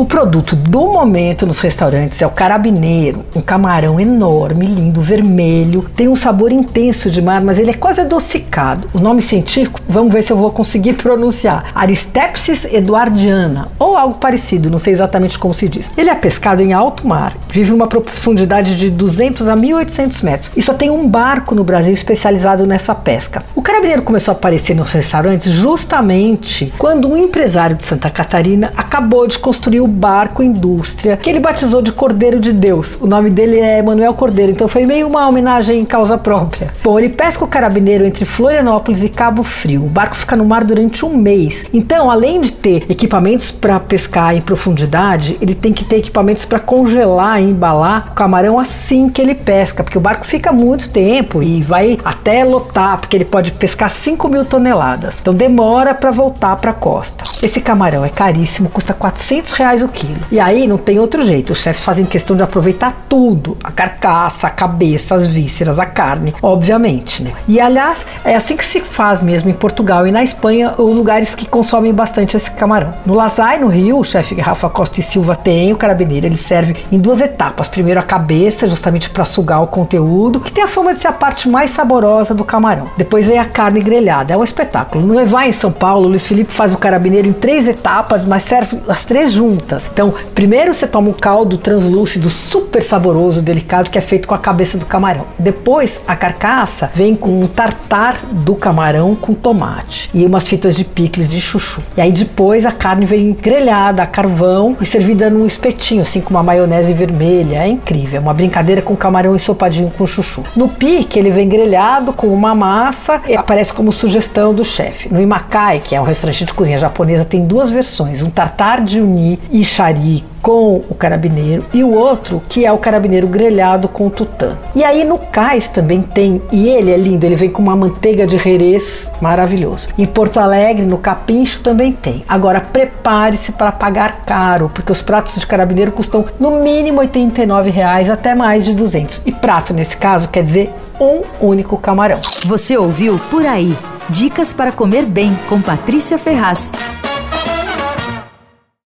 O produto do momento nos restaurantes é o carabineiro, um camarão enorme, lindo, vermelho, tem um sabor intenso de mar, mas ele é quase adocicado. O nome científico, vamos ver se eu vou conseguir pronunciar, Aristepsis eduardiana, ou algo parecido, não sei exatamente como se diz. Ele é pescado em alto mar, vive uma profundidade de 200 a 1800 metros e só tem um barco no Brasil especializado nessa pesca. O carabineiro começou a aparecer nos restaurantes justamente quando um empresário de Santa Catarina acabou de construir o barco indústria que ele batizou de Cordeiro de Deus. O nome dele é Manuel Cordeiro, então foi meio uma homenagem em causa própria. Bom, ele pesca o carabineiro entre Florianópolis e Cabo Frio. O barco fica no mar durante um mês. Então, além de ter equipamentos para pescar em profundidade, ele tem que ter equipamentos para congelar e embalar o camarão assim que ele pesca, porque o barco fica muito tempo e vai até lotar, porque ele pode pescar 5 mil toneladas. Então demora para voltar para a costa. Esse camarão é caríssimo, custa 400 reais o quilo. E aí não tem outro jeito. Os chefes fazem questão de aproveitar tudo: a carcaça, a cabeça, as vísceras, a carne, obviamente, né? E aliás, é assim que se faz mesmo em Portugal e na Espanha, lugares que consomem bastante esse camarão. No Lazai, no Rio, o chefe Rafa Costa e Silva tem o carabineiro. Ele serve em duas etapas. Primeiro a cabeça, justamente para sugar o conteúdo, que tem a fama de ser a parte mais saborosa do camarão. Depois vem a carne grelhada. É um espetáculo. No Evai, em São Paulo, o Luiz Felipe faz o carabineiro em três etapas, mas serve as três juntas. Então, primeiro você toma um caldo translúcido, super saboroso, delicado, que é feito com a cabeça do camarão. Depois, a carcaça vem com um tartar do camarão com tomate e umas fitas de picles de chuchu. E aí depois a carne vem grelhada a carvão e servida num espetinho, assim com uma maionese vermelha. É incrível, uma brincadeira com camarão ensopadinho com chuchu. No pique, ele vem grelhado com uma massa e aparece como sugestão do chefe. No Imakai, que é um restaurante de cozinha japonesa, tem duas versões, um tartar de uni e chari com o carabineiro e o outro que é o carabineiro grelhado com tutã. E aí no cais também tem, e ele é lindo, ele vem com uma manteiga de herês maravilhoso. Em Porto Alegre, no Capincho também tem. Agora prepare-se para pagar caro, porque os pratos de carabineiro custam no mínimo 89 reais, até mais de 200. E prato nesse caso quer dizer um único camarão. Você ouviu por aí? Dicas para comer bem com Patrícia Ferraz.